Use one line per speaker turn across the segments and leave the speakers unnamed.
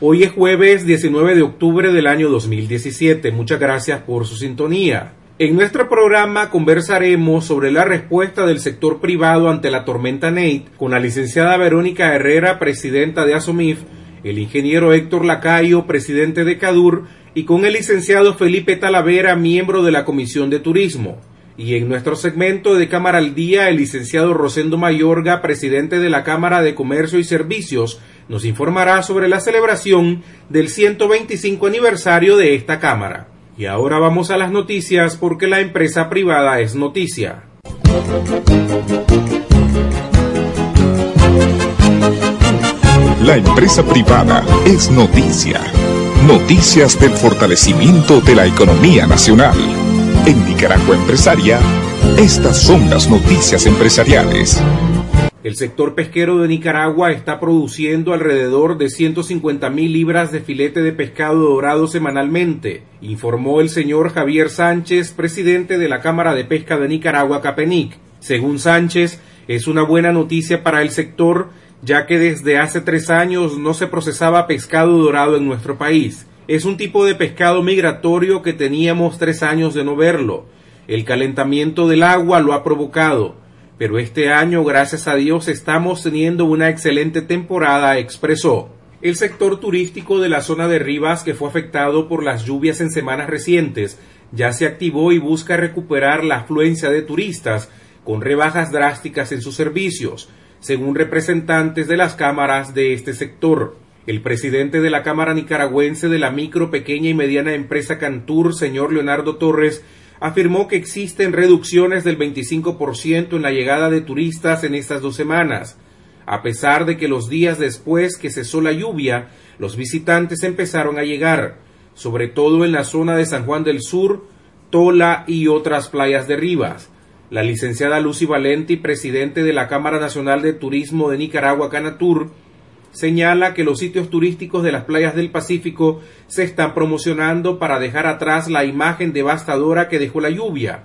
Hoy es jueves 19 de octubre del año 2017. Muchas gracias por su sintonía. En nuestro programa conversaremos sobre la respuesta del sector privado ante la tormenta Nate con la licenciada Verónica Herrera, presidenta de Asomif, el ingeniero Héctor Lacayo, presidente de CADUR, y con el licenciado Felipe Talavera, miembro de la Comisión de Turismo. Y en nuestro segmento de Cámara al Día, el licenciado Rosendo Mayorga, presidente de la Cámara de Comercio y Servicios, nos informará sobre la celebración del 125 aniversario de esta Cámara. Y ahora vamos a las noticias porque la empresa privada es noticia.
La empresa privada es noticia. Noticias del fortalecimiento de la economía nacional. En Nicaragua Empresaria, estas son las noticias empresariales.
El sector pesquero de Nicaragua está produciendo alrededor de 150 mil libras de filete de pescado dorado semanalmente, informó el señor Javier Sánchez, presidente de la Cámara de Pesca de Nicaragua, Capenic. Según Sánchez, es una buena noticia para el sector, ya que desde hace tres años no se procesaba pescado dorado en nuestro país. Es un tipo de pescado migratorio que teníamos tres años de no verlo. El calentamiento del agua lo ha provocado pero este año, gracias a Dios, estamos teniendo una excelente temporada, expresó. El sector turístico de la zona de Rivas, que fue afectado por las lluvias en semanas recientes, ya se activó y busca recuperar la afluencia de turistas con rebajas drásticas en sus servicios, según representantes de las cámaras de este sector. El presidente de la Cámara Nicaragüense de la Micro, Pequeña y Mediana Empresa Cantur, señor Leonardo Torres, afirmó que existen reducciones del 25% en la llegada de turistas en estas dos semanas, a pesar de que los días después que cesó la lluvia, los visitantes empezaron a llegar, sobre todo en la zona de San Juan del Sur, Tola y otras playas de Rivas. La licenciada Lucy Valenti, presidente de la Cámara Nacional de Turismo de Nicaragua, Canatur, señala que los sitios turísticos de las playas del Pacífico se están promocionando para dejar atrás la imagen devastadora que dejó la lluvia,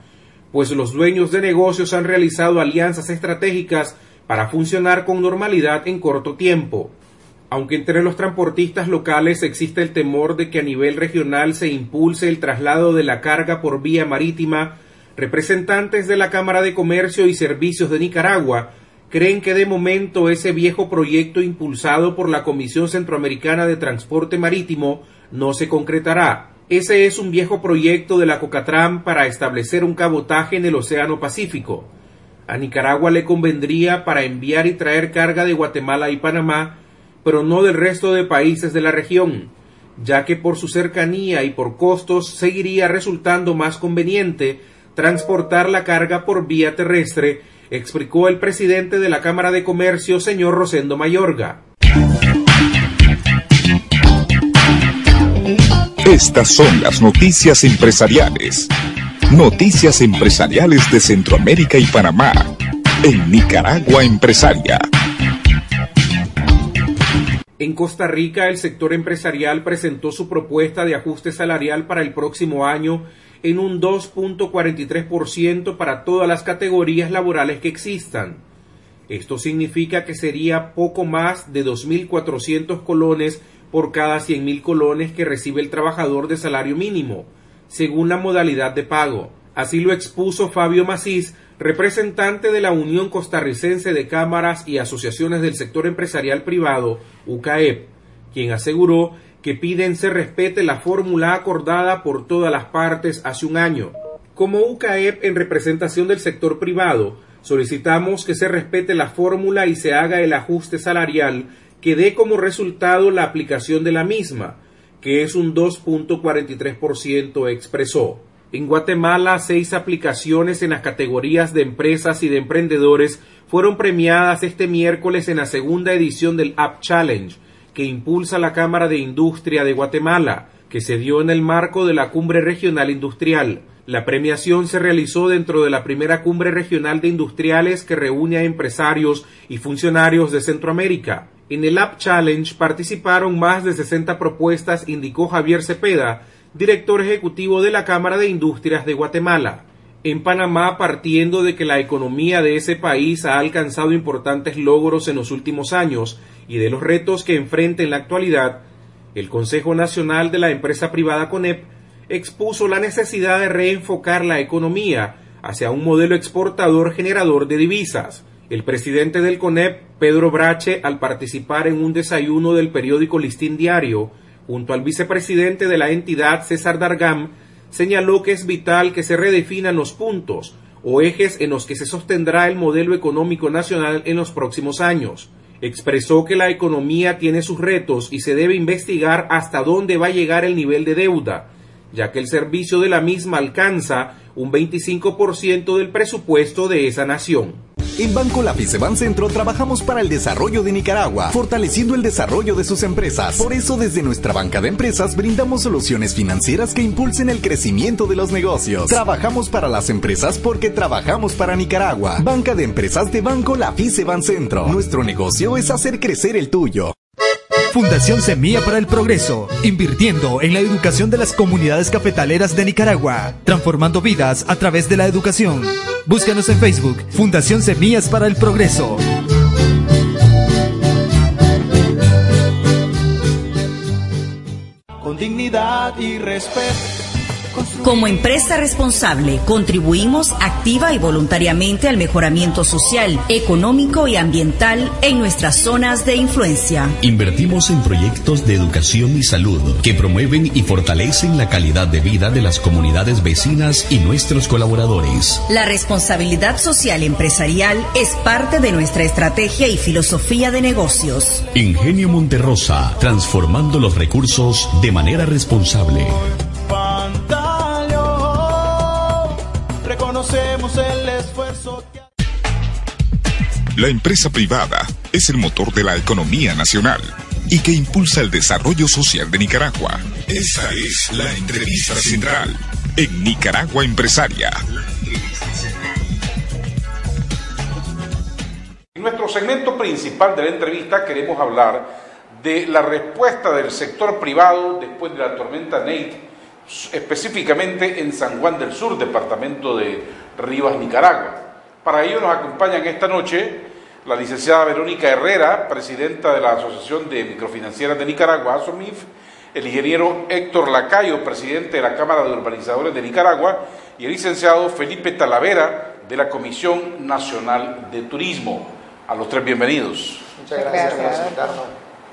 pues los dueños de negocios han realizado alianzas estratégicas para funcionar con normalidad en corto tiempo. Aunque entre los transportistas locales existe el temor de que a nivel regional se impulse el traslado de la carga por vía marítima, representantes de la Cámara de Comercio y Servicios de Nicaragua creen que de momento ese viejo proyecto impulsado por la Comisión Centroamericana de Transporte Marítimo no se concretará. Ese es un viejo proyecto de la Cocatram para establecer un cabotaje en el Océano Pacífico. A Nicaragua le convendría para enviar y traer carga de Guatemala y Panamá, pero no del resto de países de la región, ya que por su cercanía y por costos seguiría resultando más conveniente transportar la carga por vía terrestre explicó el presidente de la Cámara de Comercio, señor Rosendo Mayorga.
Estas son las noticias empresariales. Noticias empresariales de Centroamérica y Panamá. En Nicaragua Empresaria.
En Costa Rica, el sector empresarial presentó su propuesta de ajuste salarial para el próximo año en un 2.43% para todas las categorías laborales que existan. Esto significa que sería poco más de 2.400 colones por cada 100.000 colones que recibe el trabajador de salario mínimo, según la modalidad de pago. Así lo expuso Fabio Macís, representante de la Unión Costarricense de Cámaras y Asociaciones del Sector Empresarial Privado, UCAEP, quien aseguró que piden se respete la fórmula acordada por todas las partes hace un año. Como UCAEP en representación del sector privado, solicitamos que se respete la fórmula y se haga el ajuste salarial que dé como resultado la aplicación de la misma, que es un 2.43%, expresó. En Guatemala, seis aplicaciones en las categorías de empresas y de emprendedores fueron premiadas este miércoles en la segunda edición del App Challenge, que impulsa la Cámara de Industria de Guatemala, que se dio en el marco de la Cumbre Regional Industrial. La premiación se realizó dentro de la primera Cumbre Regional de Industriales que reúne a empresarios y funcionarios de Centroamérica. En el App Challenge participaron más de 60 propuestas, indicó Javier Cepeda, director ejecutivo de la Cámara de Industrias de Guatemala. En Panamá, partiendo de que la economía de ese país ha alcanzado importantes logros en los últimos años y de los retos que enfrenta en la actualidad, el Consejo Nacional de la Empresa Privada CONEP expuso la necesidad de reenfocar la economía hacia un modelo exportador generador de divisas. El presidente del CONEP, Pedro Brache, al participar en un desayuno del periódico Listín Diario, junto al vicepresidente de la entidad, César Dargam, señaló que es vital que se redefinan los puntos o ejes en los que se sostendrá el modelo económico nacional en los próximos años. Expresó que la economía tiene sus retos y se debe investigar hasta dónde va a llegar el nivel de deuda, ya que el servicio de la misma alcanza un 25% del presupuesto de esa nación.
En Banco Laficeban Centro trabajamos para el desarrollo de Nicaragua, fortaleciendo el desarrollo de sus empresas. Por eso, desde nuestra banca de empresas brindamos soluciones financieras que impulsen el crecimiento de los negocios. Trabajamos para las empresas porque trabajamos para Nicaragua. Banca de empresas de Banco Laficeban Centro. Nuestro negocio es hacer crecer el tuyo.
Fundación Semilla para el Progreso, invirtiendo en la educación de las comunidades cafetaleras de Nicaragua, transformando vidas a través de la educación. Búscanos en Facebook, Fundación Semillas para el Progreso.
Con dignidad y respeto
como empresa responsable, contribuimos activa y voluntariamente al mejoramiento social, económico y ambiental en nuestras zonas de influencia.
Invertimos en proyectos de educación y salud que promueven y fortalecen la calidad de vida de las comunidades vecinas y nuestros colaboradores.
La responsabilidad social empresarial es parte de nuestra estrategia y filosofía de negocios.
Ingenio Monterrosa, transformando los recursos de manera responsable.
El esfuerzo La empresa privada es el motor de la economía nacional y que impulsa el desarrollo social de Nicaragua. Esta es la entrevista central en Nicaragua Empresaria.
En nuestro segmento principal de la entrevista queremos hablar de la respuesta del sector privado después de la tormenta Nate específicamente en San Juan del Sur, departamento de Rivas, Nicaragua. Para ello nos acompañan esta noche la licenciada Verónica Herrera, presidenta de la Asociación de Microfinancieras de Nicaragua, ASOMIF, el ingeniero Héctor Lacayo, presidente de la Cámara de Urbanizadores de Nicaragua, y el licenciado Felipe Talavera, de la Comisión Nacional de Turismo. A los tres bienvenidos.
Muchas gracias, por.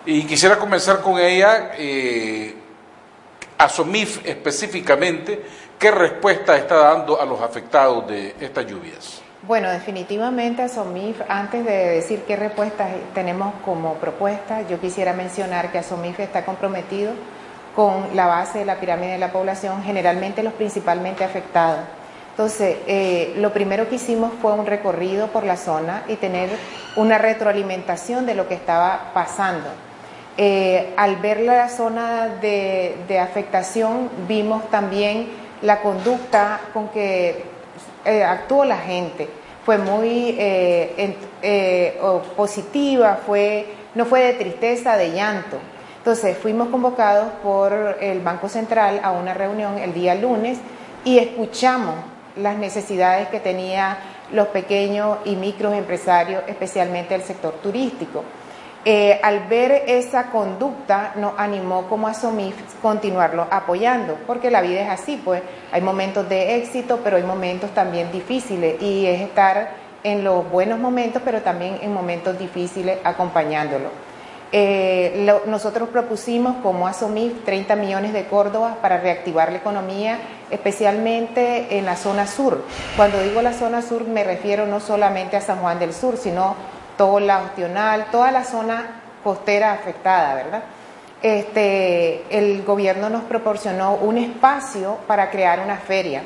Y quisiera comenzar con ella. Eh, ASOMIF específicamente, ¿qué respuesta está dando a los afectados de estas lluvias?
Bueno, definitivamente ASOMIF, antes de decir qué respuestas tenemos como propuesta, yo quisiera mencionar que ASOMIF está comprometido con la base de la pirámide de la población, generalmente los principalmente afectados. Entonces, eh, lo primero que hicimos fue un recorrido por la zona y tener una retroalimentación de lo que estaba pasando eh, al ver la zona de, afectación, vimos también la conducta con que eh, actuó la gente. Fue muy eh, positiva, no fue de tristeza, de llanto. Entonces fuimos convocados por el Banco Central a una reunión el día lunes y escuchamos las necesidades que tenían los pequeños y microempresarios, especialmente el sector turístico. Eh, al ver esa conducta nos animó como a continuarlo apoyando, porque la vida es así, pues hay momentos de éxito, pero hay momentos también difíciles y es estar en los buenos momentos, pero también en momentos difíciles acompañándolo. Eh, nosotros propusimos como ASOMIF 30 millones de Córdoba para reactivar la economía, especialmente en la zona sur. Cuando digo la zona sur me refiero no solamente a San Juan del Sur, sino todo la Ostional, toda la zona costera afectada, ¿verdad? Este, el gobierno nos proporcionó un espacio para crear una feria.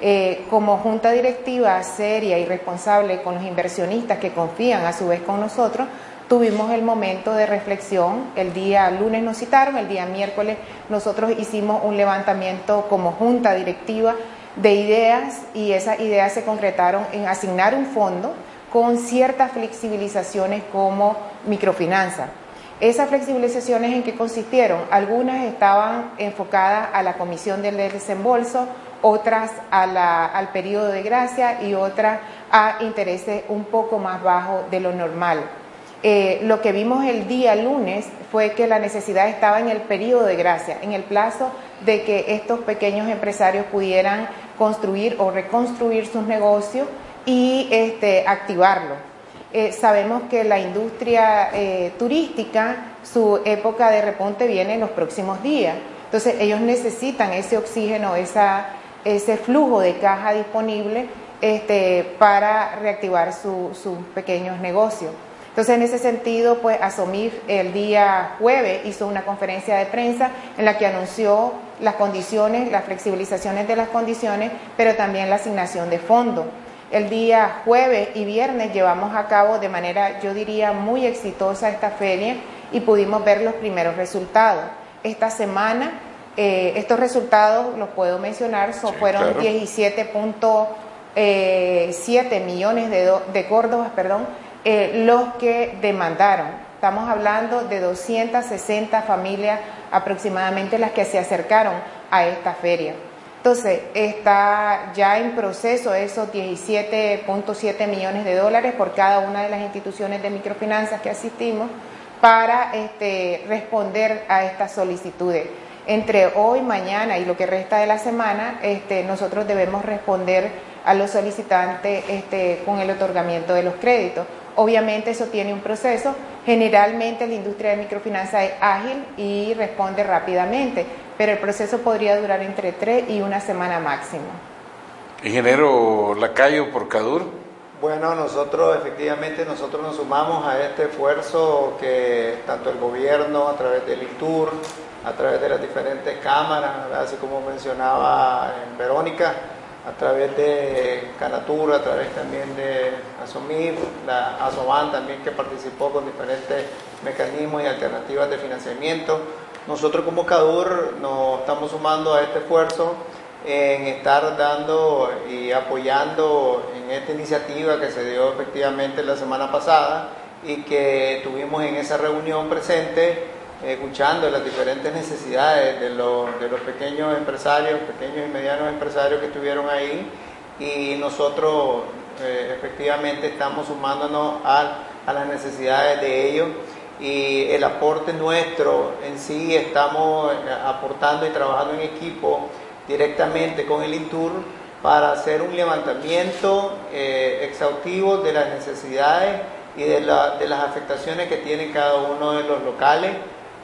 Eh, como junta directiva seria y responsable con los inversionistas que confían a su vez con nosotros, tuvimos el momento de reflexión. El día lunes nos citaron, el día miércoles nosotros hicimos un levantamiento como junta directiva de ideas y esas ideas se concretaron en asignar un fondo con ciertas flexibilizaciones como microfinanza. Esas flexibilizaciones en qué consistieron? Algunas estaban enfocadas a la comisión del desembolso, otras al periodo de gracia y otras a intereses un poco más bajos de lo normal. Eh, lo que vimos el día lunes fue que la necesidad estaba en el periodo de gracia, en el plazo de que estos pequeños empresarios pudieran construir o reconstruir sus negocios y este, activarlo. Eh, sabemos que la industria eh, turística, su época de repunte viene en los próximos días. Entonces ellos necesitan ese oxígeno, ese flujo de caja disponible este, para reactivar sus pequeños negocios. Entonces, en ese sentido, pues Asomif el día jueves hizo una conferencia de prensa en la que anunció las condiciones, las flexibilizaciones de las condiciones, pero también la asignación de fondos. El día jueves y viernes llevamos a cabo de manera, yo diría, muy exitosa esta feria y pudimos ver los primeros resultados. Esta semana, eh, estos resultados, los puedo mencionar, son, fueron 17.7 eh, millones de, de córdobas, perdón, eh, los que demandaron. Estamos hablando de 260 familias aproximadamente las que se acercaron a esta feria. Entonces, está ya en proceso esos 17.7 millones de dólares por cada una de las instituciones de microfinanzas que asistimos para este, responder a estas solicitudes. Entre hoy, mañana y lo que resta de la semana, este, nosotros debemos responder a los solicitantes este, con el otorgamiento de los créditos. Obviamente eso tiene un proceso. Generalmente la industria de microfinanza es ágil y responde rápidamente, pero el proceso podría durar entre tres y una semana máximo.
Ingeniero Lacayo por Cadur.
Bueno, nosotros efectivamente nosotros nos sumamos a este esfuerzo que tanto el gobierno a través del INTUR, a través de las diferentes cámaras, así como mencionaba Verónica, a través de Canatura, a través también de Asomir, la Asoban también que participó con diferentes mecanismos y alternativas de financiamiento. Nosotros como CADUR nos estamos sumando a este esfuerzo en estar dando y apoyando en esta iniciativa que se dio efectivamente la semana pasada y que tuvimos en esa reunión presente escuchando las diferentes necesidades de los, de los pequeños empresarios, pequeños y medianos empresarios que estuvieron ahí. Y nosotros eh, efectivamente estamos sumándonos a, a, las necesidades de ellos y el aporte nuestro en sí estamos eh, aportando y trabajando en equipo directamente con el INTUR para hacer un levantamiento eh, exhaustivo de las necesidades y de, la, de las afectaciones que tiene cada uno de los locales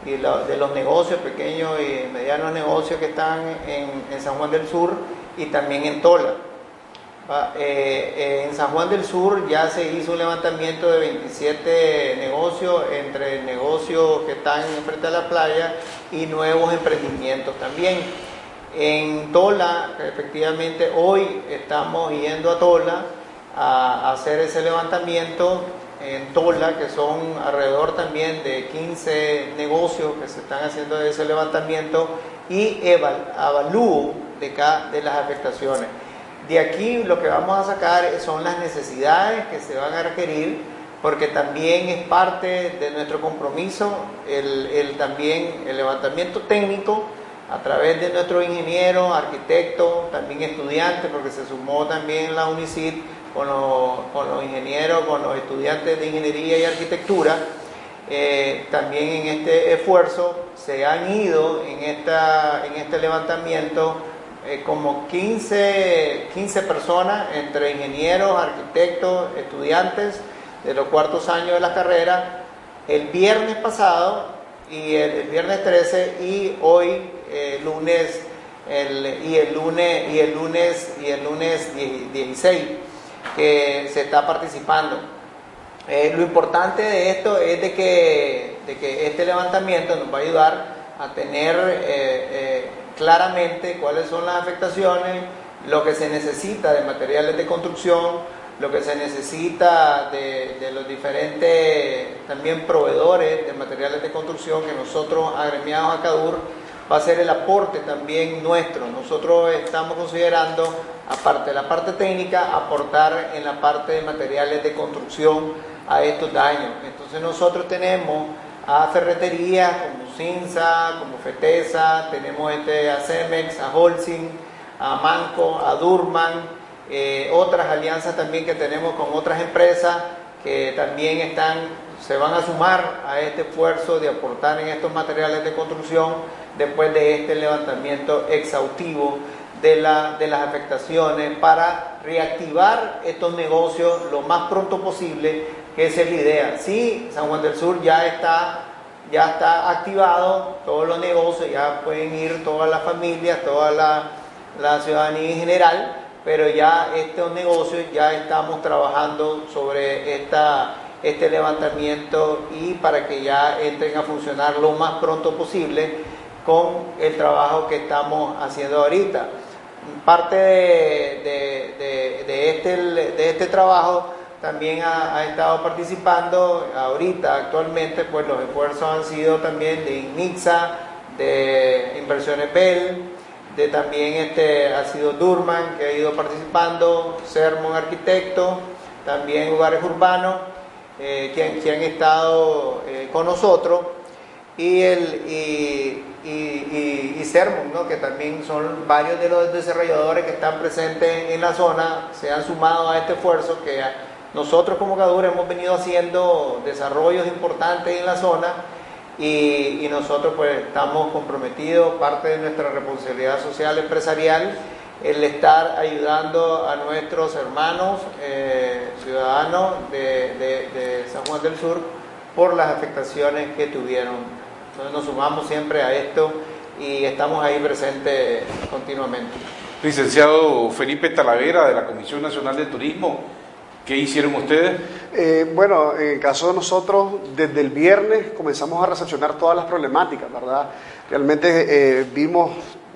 y de los negocios, pequeños y medianos negocios que están en, San Juan del Sur y también en Tola. Eh, eh, en San Juan del Sur ya se hizo un levantamiento de 27 negocios entre negocios que están frente a la playa y nuevos emprendimientos también. En Tola, efectivamente, hoy estamos yendo a Tola a hacer ese levantamiento en Tola, que son alrededor también de 15 negocios que se están haciendo ese levantamiento y avalúo de, de las afectaciones. De aquí lo que vamos a sacar son las necesidades que se van a requerir, porque también es parte de nuestro compromiso el, también el levantamiento técnico a través de nuestros ingenieros, arquitectos, también estudiantes, porque se sumó también la UNICID con los, ingenieros, con los estudiantes de ingeniería y arquitectura, eh, también en este esfuerzo se han ido en, esta, en este levantamiento eh, como 15, 15 personas entre ingenieros, arquitectos, estudiantes de los cuartos años de la carrera el viernes pasado y el, viernes 13 y hoy lunes y el lunes y el lunes y el lunes 16 que se está participando. Eh, lo importante de esto es de que, de que este levantamiento nos va a ayudar a tener eh, eh, claramente cuáles son las afectaciones, lo que se necesita de materiales de construcción, lo que se necesita de, los diferentes también proveedores de materiales de construcción que nosotros agremiados a CADUR va a ser el aporte también nuestro. Nosotros estamos considerando, aparte de la parte técnica, aportar en la parte de materiales de construcción a estos daños. Entonces nosotros tenemos a ferreterías como Cinza, como Fetesa, tenemos este, a Cemex, a Holcim, a Manco, a Durman, eh, otras alianzas también que tenemos con otras empresas que también están, se van a sumar a este esfuerzo de aportar en estos materiales de construcción después de este levantamiento exhaustivo de, la, de las afectaciones para reactivar estos negocios lo más pronto posible, que esa es la idea. Sí, San Juan del Sur ya está, ya está activado, todos los negocios, ya pueden ir todas las familias, toda la, la ciudadanía en general, pero ya estos negocios ya estamos trabajando sobre esta, este levantamiento y para que ya entren a funcionar lo más pronto posible con el trabajo que estamos haciendo ahorita. Parte de, este, de este trabajo también ha, estado participando ahorita, actualmente, pues los esfuerzos han sido también de INIXA, de Inversiones Bell, de también este, ha sido Durman, que ha ido participando, Sermon Arquitecto, también Lugares Urbanos, eh, que, han estado eh, con nosotros, y, el, y, y, Sermon, ¿no? que también son varios de los desarrolladores que están presentes en la zona, se han sumado a este esfuerzo que nosotros como Cadura hemos venido haciendo desarrollos importantes en la zona y, nosotros pues estamos comprometidos, parte de nuestra responsabilidad social empresarial, el estar ayudando a nuestros hermanos eh, ciudadanos de, de San Juan del Sur por las afectaciones que tuvieron entonces nos sumamos siempre a esto y estamos ahí presentes continuamente.
Licenciado Felipe Talavera de la Comisión Nacional de Turismo, ¿qué hicieron ustedes?
Eh, bueno, en el caso de nosotros, desde el viernes comenzamos a recepcionar todas las problemáticas, ¿verdad? Realmente eh, vimos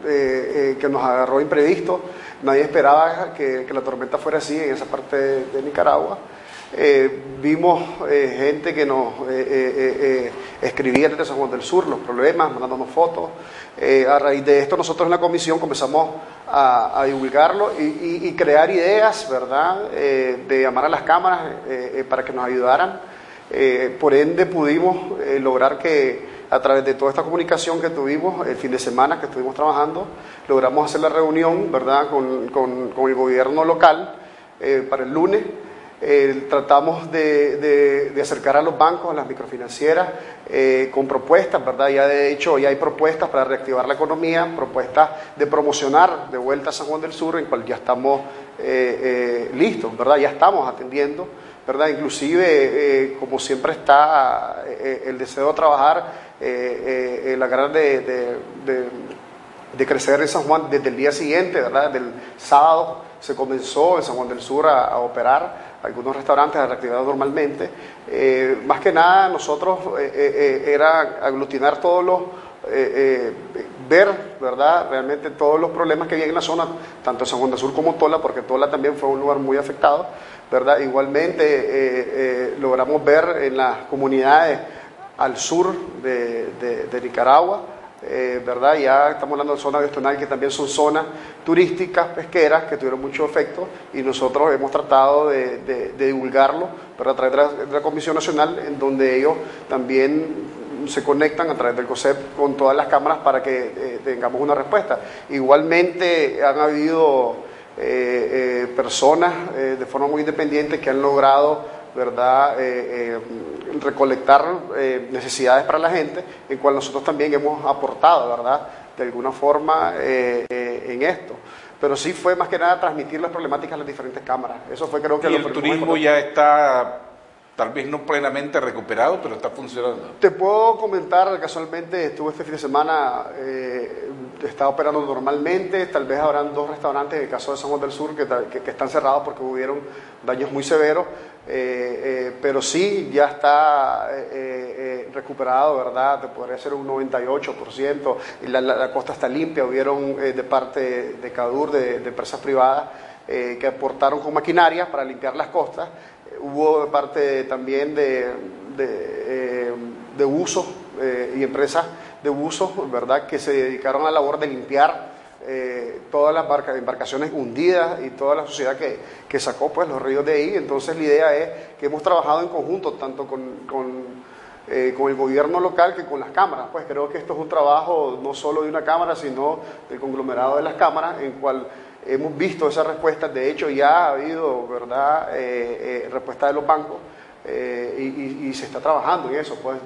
eh, que nos agarró imprevisto, nadie esperaba que, la tormenta fuera así en esa parte de Nicaragua. Eh, vimos eh, gente que nos eh, escribía desde San Juan del Sur los problemas, mandándonos fotos. a raíz de esto nosotros en la comisión comenzamos a, divulgarlo y, crear ideas, ¿verdad?, de llamar a las cámaras para que nos ayudaran. por ende pudimos lograr que a través de toda esta comunicación que tuvimos el fin de semana que estuvimos trabajando, logramos hacer la reunión, ¿verdad?, con, con el gobierno local para el lunes eh, tratamos de, acercar a los bancos, a las microfinancieras, eh, con propuestas, ¿verdad? Ya de hecho ya hay propuestas para reactivar la economía, propuestas de promocionar de vuelta a San Juan del Sur, en cual ya estamos eh, listos, ¿verdad? Ya estamos atendiendo, ¿verdad? Inclusive, como siempre está el deseo de trabajar, la ganas de, de, crecer en San Juan desde el día siguiente, ¿verdad? Del sábado se comenzó en San Juan del Sur a operar algunos restaurantes reactivados normalmente. Eh, más que nada, nosotros eh, eh, era aglutinar todos los, ver, ¿verdad?, realmente todos los problemas que había en la zona, tanto San Juan del Sur como Tola, porque Tola también fue un lugar muy afectado, ¿verdad? Igualmente logramos ver en las comunidades al sur de Nicaragua, eh, ¿verdad? Ya estamos hablando de zonas gestional que también son zonas turísticas, pesqueras, que tuvieron mucho efecto y nosotros hemos tratado de, divulgarlo pero a través de la, Comisión Nacional, en donde ellos también se conectan a través del COSEP con todas las cámaras para que eh, tengamos una respuesta. Igualmente han habido eh, personas de forma muy independiente que han logrado ¿verdad? Eh, eh, recolectar eh, necesidades para la gente, en cual nosotros también hemos aportado, ¿verdad? De alguna forma en esto. Pero sí fue más que nada transmitir las problemáticas a las diferentes cámaras. Eso fue creo que
¿Y el turismo ya está tal vez no plenamente recuperado, pero está funcionando.
Te puedo comentar, casualmente estuve este fin de semana, eh, está operando normalmente, tal vez habrán dos restaurantes, en el caso de San Juan del Sur, que, están cerrados porque hubieron daños muy severos, eh, eh, pero sí, ya está recuperado, ¿verdad? Te podría ser un 98%, y la, costa está limpia, hubieron de parte de CADUR, de, de empresas privadas, que aportaron con maquinaria para limpiar las costas hubo parte también de, de, eh, uso eh, y empresas de uso, ¿verdad?, que se dedicaron a la labor de limpiar eh, todas las embarcaciones hundidas y toda la sociedad que, que, sacó pues, los ríos de ahí. Entonces la idea es que hemos trabajado en conjunto, tanto con, con, con el gobierno local que con las cámaras. Pues creo que esto es un trabajo no solo de una cámara, sino del conglomerado de las cámaras, en cual hemos visto esas respuestas, de hecho ya ha habido ¿verdad? Eh, eh respuesta de los bancos eh, y, se está trabajando en eso, pues.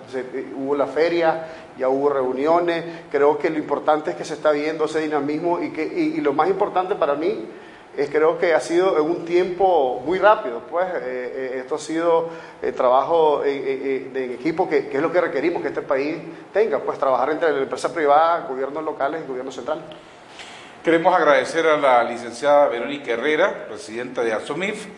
Hubo la feria, ya hubo reuniones, creo que lo importante es que se está viendo ese dinamismo y, que, y, lo más importante para mí es creo que ha sido en un tiempo muy rápido, pues. Eh, esto ha sido trabajo en, equipo que, que, es lo que requerimos que este país tenga, pues trabajar entre la empresa privada, gobiernos locales y gobierno central.
Queremos agradecer a la licenciada Verónica Herrera, presidenta de ASOMIF,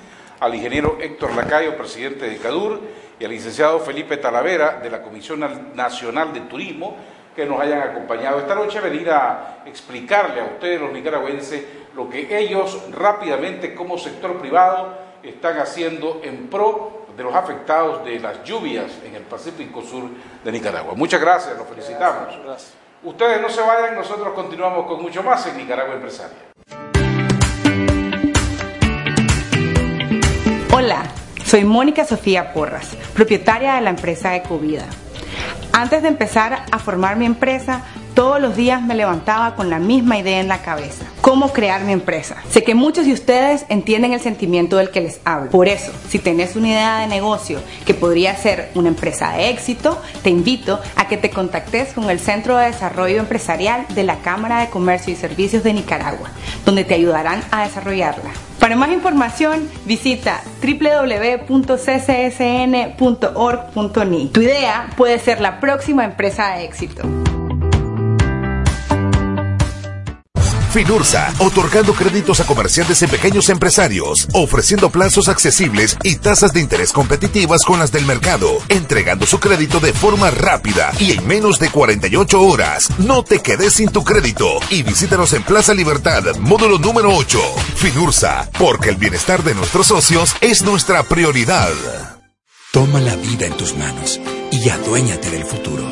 al ingeniero Héctor Lacayo, presidente de CADUR, y al licenciado Felipe Talavera, de la Comisión Nacional de Turismo, que nos hayan acompañado esta noche a venir a explicarle a ustedes, los nicaragüenses, lo que ellos rápidamente como sector privado están haciendo en pro de los afectados de las lluvias en el Pacífico Sur de Nicaragua. Muchas gracias, los felicitamos. Gracias. Ustedes no se vayan, nosotros continuamos con mucho más en Nicaragua Empresaria.
Hola, soy Mónica Sofía Porras, propietaria de la empresa Ecovida. Antes de empezar a formar mi empresa, todos los días me levantaba con la misma idea en la cabeza. ¿Cómo crear mi empresa? Sé que muchos de ustedes entienden el sentimiento del que les hablo. Por eso, si tenés una idea de negocio que podría ser una empresa de éxito, te invito a que te contactes con el Centro de Desarrollo Empresarial de la Cámara de Comercio y Servicios de Nicaragua, donde te ayudarán a desarrollarla. Para más información, visita www.ccsn.org.ni. Tu idea puede ser la próxima empresa de éxito.
Finursa, otorgando créditos a comerciantes y pequeños empresarios, ofreciendo plazos accesibles y tasas de interés competitivas con las del mercado, entregando su crédito de forma rápida y en menos de 48 horas. No te quedes sin tu crédito y visítanos en Plaza Libertad, módulo número 8. Finursa, porque el bienestar de nuestros socios es nuestra prioridad.
Toma la vida en tus manos y aduéñate del futuro.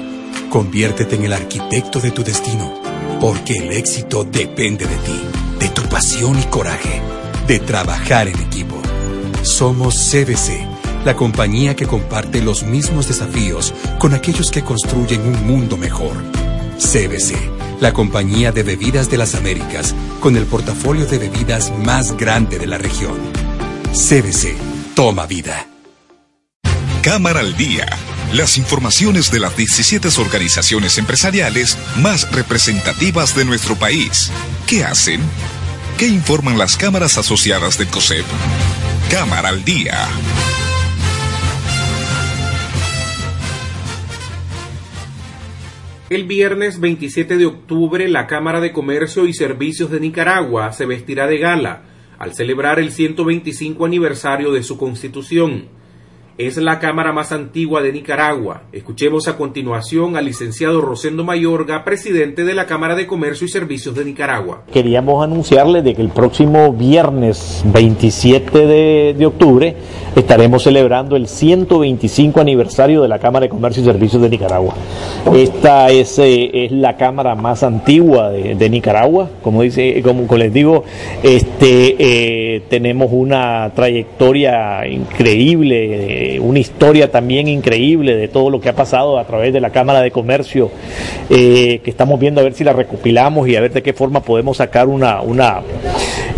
Conviértete en el arquitecto de tu destino porque el éxito depende de ti, de tu pasión y coraje, de trabajar en equipo. Somos CBC, la compañía que comparte los mismos desafíos con aquellos que construyen un mundo mejor. CBC, la compañía de bebidas de las Américas, con el portafolio de bebidas más grande de la región. CBC, toma vida.
Cámara al Día las informaciones de las 17 organizaciones empresariales más representativas de nuestro país. ¿Qué hacen? ¿Qué informan las cámaras asociadas del COSEP? Cámara al Día.
El viernes 27 de octubre, la Cámara de Comercio y Servicios de Nicaragua se vestirá de gala al celebrar el 125 aniversario de su constitución es la Cámara más antigua de Nicaragua. Escuchemos a continuación al licenciado Rosendo Mayorga, presidente de la Cámara de Comercio y Servicios de Nicaragua.
Queríamos anunciarle de que el próximo viernes 27 de, octubre estaremos celebrando el 125 aniversario de la Cámara de Comercio y Servicios de Nicaragua. Esta es, eh, es la Cámara más antigua de, Nicaragua, como, dice, como, les digo, este, eh, tenemos una trayectoria increíble eh, una historia también increíble de todo lo que ha pasado a través de la Cámara de Comercio, eh, que estamos viendo a ver si la recopilamos y a ver de qué forma podemos sacar una, una,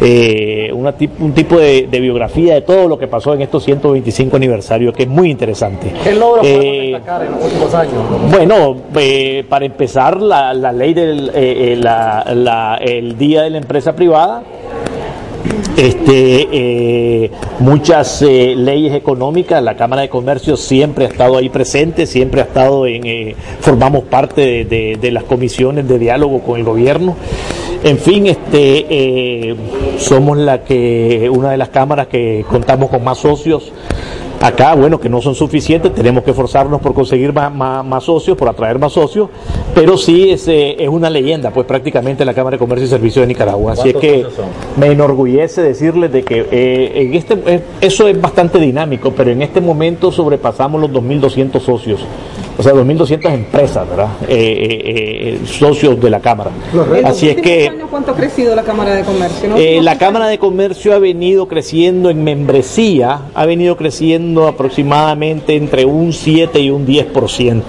eh, un tipo de, biografía de todo lo que pasó en estos 125 aniversarios, que es muy interesante.
¿Qué logros podemos destacar en los últimos años?
Bueno, para empezar, la, ley del el Día de la Empresa Privada, este, eh, muchas eh, leyes económicas, la Cámara de Comercio siempre ha estado ahí presente, siempre ha estado en, eh, formamos parte de, de, las comisiones de diálogo con el gobierno. En fin, este, somos la que, una de las cámaras que contamos con más socios Acá, bueno, que no son suficientes, tenemos que esforzarnos por conseguir más, más, socios, por atraer más socios, pero sí es, eh, es una leyenda, pues prácticamente la Cámara de Comercio y Servicios de Nicaragua. Así es que me enorgullece decirles de que eh, en este, eh, eso es bastante dinámico, pero en este momento sobrepasamos los 2.200 socios o sea, 2.200 empresas, ¿verdad? Eh, eh, eh, socios de la Cámara.
Así es que... ¿Cuánto ha crecido la Cámara de Comercio?
la Cámara de Comercio ha venido creciendo en membresía, ha venido creciendo aproximadamente entre un 7 y un 10%.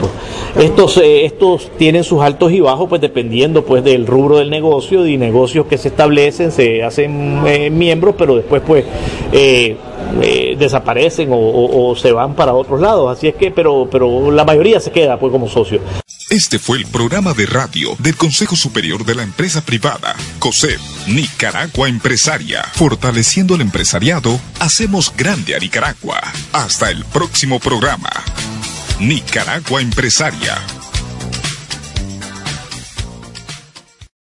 Estos, estos tienen sus altos y bajos, pues dependiendo pues del rubro del negocio y negocios que se establecen, se hacen miembros, pero después pues... Eh, desaparecen o, se van para otros lados. Así es que, pero, pero la mayoría se queda pues como socio.
Este fue el programa de radio del Consejo Superior de la Empresa Privada, COSEP, Nicaragua Empresaria. Fortaleciendo el empresariado, hacemos grande a Nicaragua. Hasta el próximo programa. Nicaragua Empresaria.